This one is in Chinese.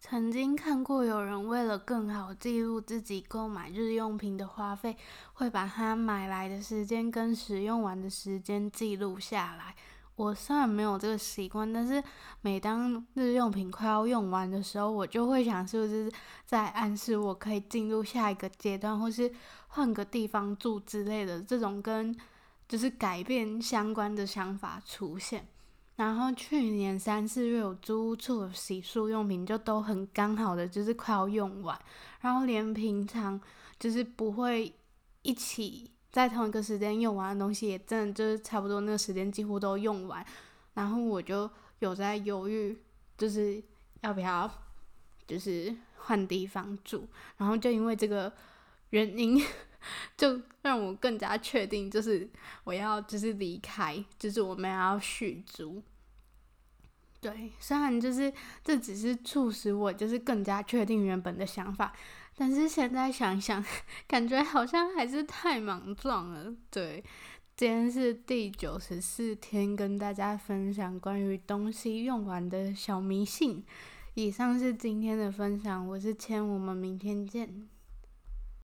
曾经看过有人为了更好记录自己购买日用品的花费，会把他买来的时间跟使用完的时间记录下来。我虽然没有这个习惯，但是每当日用品快要用完的时候，我就会想，是不是在暗示我可以进入下一个阶段，或是换个地方住之类的这种跟就是改变相关的想法出现。然后去年三四月，我租屋处洗漱用品就都很刚好的，就是快要用完，然后连平常就是不会一起在同一个时间用完的东西，也真的就是差不多那个时间几乎都用完，然后我就有在犹豫，就是要不要就是换地方住，然后就因为这个原因，就让我更加确定，就是我要就是离开，就是我们要续租。对，虽然就是这只是促使我就是更加确定原本的想法，但是现在想想，感觉好像还是太莽撞了。对，今天是第九十四天跟大家分享关于东西用完的小迷信。以上是今天的分享，我是千，我们明天见。